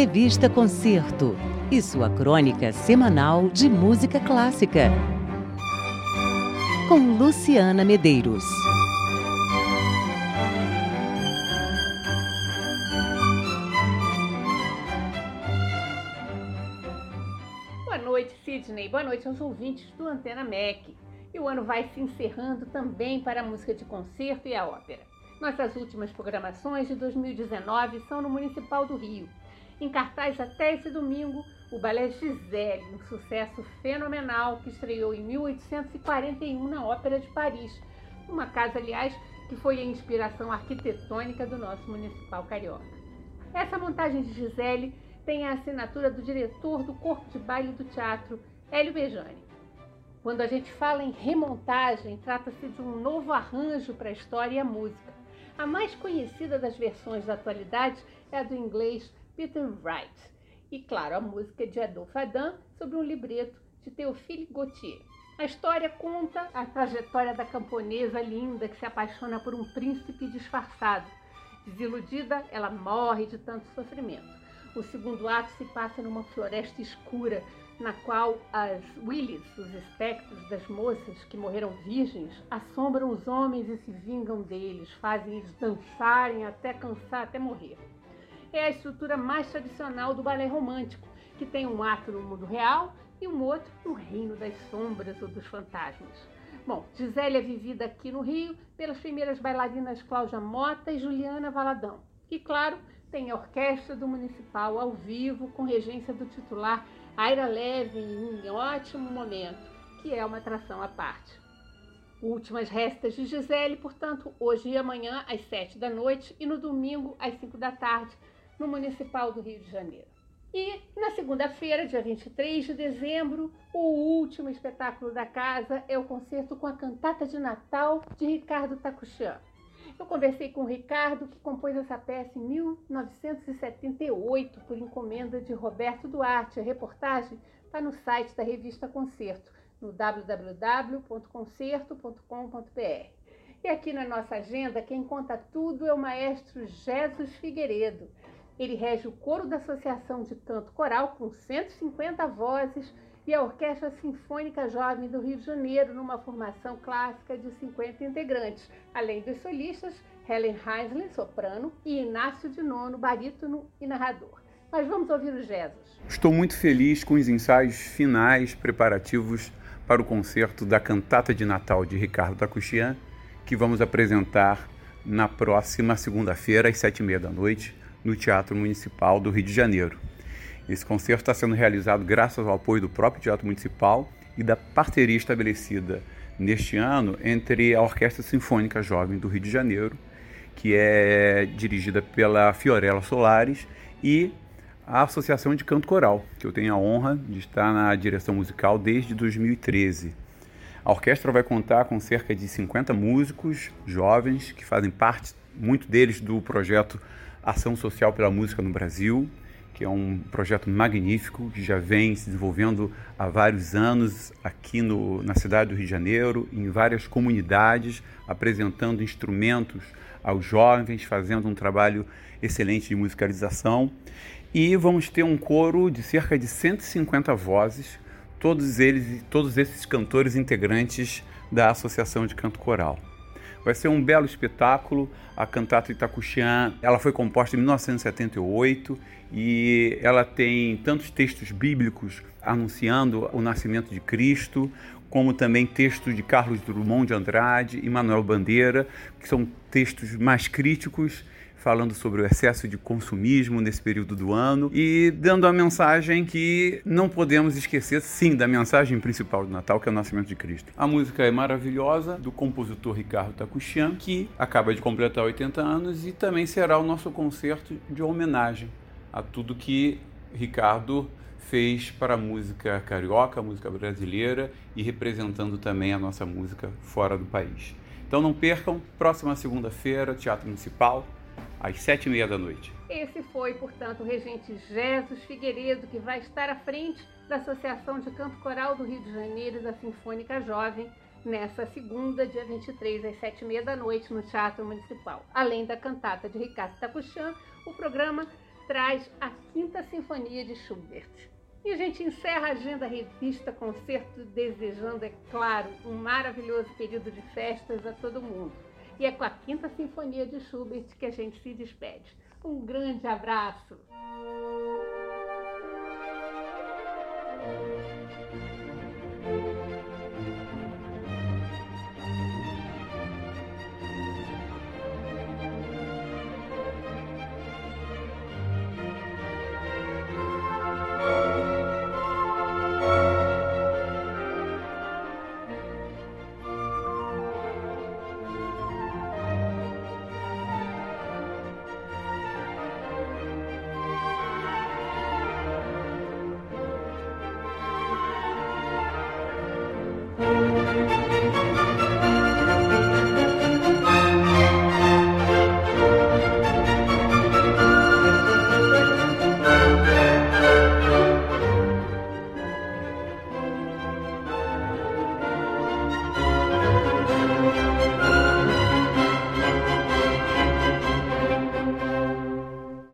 Revista Concerto e sua crônica semanal de música clássica. Com Luciana Medeiros. Boa noite, Sidney. Boa noite aos ouvintes do Antena MEC. E o ano vai se encerrando também para a música de concerto e a ópera. Nossas últimas programações de 2019 são no Municipal do Rio. Em cartaz até esse domingo, o Balé Gisele, um sucesso fenomenal que estreou em 1841 na Ópera de Paris. Uma casa, aliás, que foi a inspiração arquitetônica do nosso Municipal Carioca. Essa montagem de Gisele tem a assinatura do diretor do Corpo de Baile do Teatro, Hélio Bejani. Quando a gente fala em remontagem, trata-se de um novo arranjo para a história e a música. A mais conhecida das versões da atualidade é a do inglês Peter Wright. E, claro, a música de Adolphe Adam sobre um libreto de Théophile Gautier. A história conta a trajetória da camponesa linda que se apaixona por um príncipe disfarçado. Desiludida, ela morre de tanto sofrimento. O segundo ato se passa numa floresta escura, na qual as Willis, os espectros das moças que morreram virgens, assombram os homens e se vingam deles, fazem eles dançarem até cansar, até morrer. É a estrutura mais tradicional do balé romântico, que tem um ato no mundo real e um outro no reino das sombras ou dos fantasmas. Bom, Gisele é vivida aqui no Rio pelas primeiras bailarinas Cláudia Mota e Juliana Valadão. E, claro, tem a orquestra do Municipal ao vivo, com regência do titular Aira Leve em ótimo momento, que é uma atração à parte. Últimas restas de Gisele, portanto, hoje e amanhã às sete da noite e no domingo às cinco da tarde, no Municipal do Rio de Janeiro. E na segunda-feira, dia 23 de dezembro, o último espetáculo da casa é o concerto com a cantata de Natal de Ricardo Takuchian. Eu conversei com o Ricardo, que compôs essa peça em 1978 por encomenda de Roberto Duarte. A reportagem está no site da revista Concerto, no www.concerto.com.br. E aqui na nossa agenda, quem conta tudo é o maestro Jesus Figueiredo. Ele rege o coro da Associação de Canto Coral, com 150 vozes, e a Orquestra Sinfônica Jovem do Rio de Janeiro, numa formação clássica de 50 integrantes, além dos solistas Helen Heisley, soprano, e Inácio de Nono, barítono e narrador. Mas vamos ouvir o Jesus. Estou muito feliz com os ensaios finais preparativos para o concerto da Cantata de Natal de Ricardo Tacuchian, que vamos apresentar na próxima segunda-feira, às sete e meia da noite, no Teatro Municipal do Rio de Janeiro. Esse concerto está sendo realizado graças ao apoio do próprio Teatro Municipal e da parceria estabelecida neste ano entre a Orquestra Sinfônica Jovem do Rio de Janeiro, que é dirigida pela Fiorella Solares, e a Associação de Canto Coral, que eu tenho a honra de estar na direção musical desde 2013. A orquestra vai contar com cerca de 50 músicos jovens que fazem parte, muito deles, do projeto Ação Social pela Música no Brasil que é um projeto magnífico que já vem se desenvolvendo há vários anos aqui no, na cidade do Rio de Janeiro, em várias comunidades, apresentando instrumentos aos jovens, fazendo um trabalho excelente de musicalização. E vamos ter um coro de cerca de 150 vozes, todos eles todos esses cantores integrantes da Associação de Canto Coral. Vai ser um belo espetáculo. A cantata Itacuxian, ela foi composta em 1978 e ela tem tantos textos bíblicos anunciando o nascimento de Cristo, como também textos de Carlos Drummond de Andrade e Manuel Bandeira, que são textos mais críticos falando sobre o excesso de consumismo nesse período do ano e dando a mensagem que não podemos esquecer, sim, da mensagem principal do Natal, que é o nascimento de Cristo. A música é maravilhosa, do compositor Ricardo Takuchian, que acaba de completar 80 anos e também será o nosso concerto de homenagem a tudo que Ricardo fez para a música carioca, a música brasileira e representando também a nossa música fora do país. Então não percam, próxima segunda-feira, Teatro Municipal, às sete e meia da noite. Esse foi, portanto, o regente Jesus Figueiredo, que vai estar à frente da Associação de Canto Coral do Rio de Janeiro e da Sinfônica Jovem nessa segunda, dia 23, às sete e meia da noite, no Teatro Municipal. Além da cantata de Ricardo Tacuchan, o programa traz a Quinta Sinfonia de Schubert. E a gente encerra a agenda revista concerto desejando, é claro, um maravilhoso período de festas a todo mundo. E é com a Quinta Sinfonia de Schubert que a gente se despede. Um grande abraço!